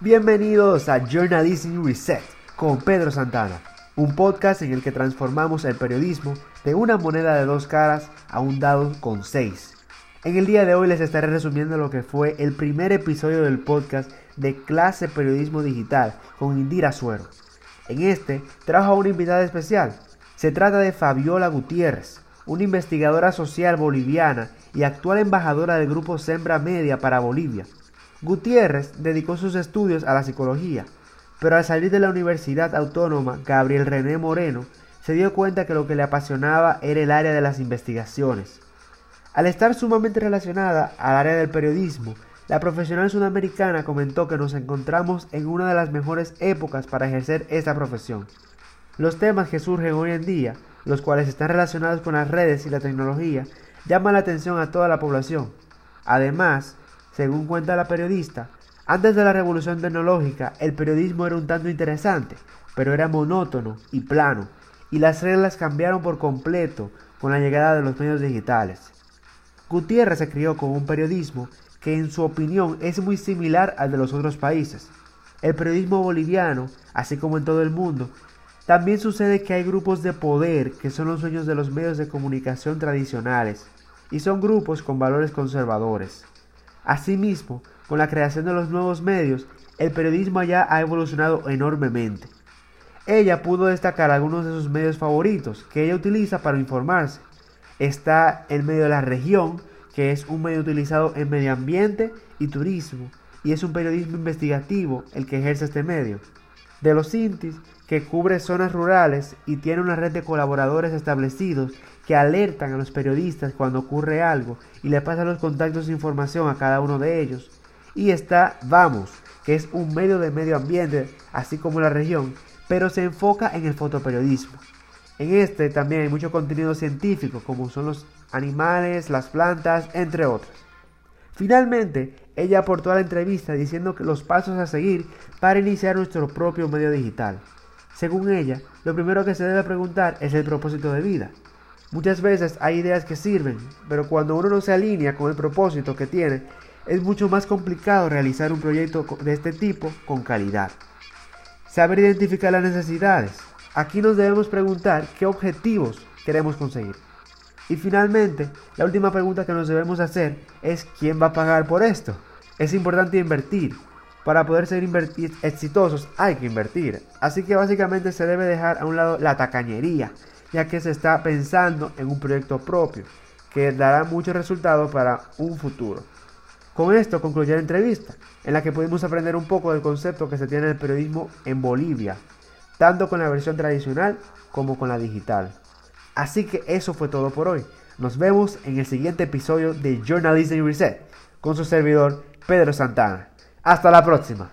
Bienvenidos a Journalism Reset con Pedro Santana, un podcast en el que transformamos el periodismo de una moneda de dos caras a un dado con seis. En el día de hoy les estaré resumiendo lo que fue el primer episodio del podcast de clase periodismo digital con Indira Suero. En este trajo a una invitada especial. Se trata de Fabiola Gutiérrez, una investigadora social boliviana y actual embajadora del grupo Sembra Media para Bolivia. Gutiérrez dedicó sus estudios a la psicología, pero al salir de la Universidad Autónoma Gabriel René Moreno, se dio cuenta que lo que le apasionaba era el área de las investigaciones. Al estar sumamente relacionada al área del periodismo, la profesional sudamericana comentó que nos encontramos en una de las mejores épocas para ejercer esta profesión. Los temas que surgen hoy en día, los cuales están relacionados con las redes y la tecnología, llaman la atención a toda la población. Además, según cuenta la periodista, antes de la revolución tecnológica el periodismo era un tanto interesante, pero era monótono y plano, y las reglas cambiaron por completo con la llegada de los medios digitales. Gutiérrez se crió con un periodismo que en su opinión es muy similar al de los otros países. El periodismo boliviano, así como en todo el mundo, también sucede que hay grupos de poder que son los dueños de los medios de comunicación tradicionales y son grupos con valores conservadores. Asimismo, con la creación de los nuevos medios, el periodismo allá ha evolucionado enormemente. Ella pudo destacar algunos de sus medios favoritos que ella utiliza para informarse. Está el medio de la región, que es un medio utilizado en medio ambiente y turismo, y es un periodismo investigativo el que ejerce este medio. De los Intis, que cubre zonas rurales y tiene una red de colaboradores establecidos que alertan a los periodistas cuando ocurre algo y le pasan los contactos de información a cada uno de ellos. Y está Vamos, que es un medio de medio ambiente, así como la región, pero se enfoca en el fotoperiodismo. En este también hay mucho contenido científico, como son los animales, las plantas, entre otros. Finalmente, ella aportó a la entrevista diciendo que los pasos a seguir para iniciar nuestro propio medio digital. Según ella, lo primero que se debe preguntar es el propósito de vida. Muchas veces hay ideas que sirven, pero cuando uno no se alinea con el propósito que tiene, es mucho más complicado realizar un proyecto de este tipo con calidad. Saber identificar las necesidades. Aquí nos debemos preguntar qué objetivos queremos conseguir. Y finalmente, la última pregunta que nos debemos hacer es ¿quién va a pagar por esto? Es importante invertir. Para poder ser exitosos hay que invertir. Así que básicamente se debe dejar a un lado la tacañería, ya que se está pensando en un proyecto propio que dará muchos resultados para un futuro. Con esto concluye la entrevista, en la que pudimos aprender un poco del concepto que se tiene del periodismo en Bolivia, tanto con la versión tradicional como con la digital. Así que eso fue todo por hoy. Nos vemos en el siguiente episodio de Journalism Reset con su servidor Pedro Santana. Hasta la próxima.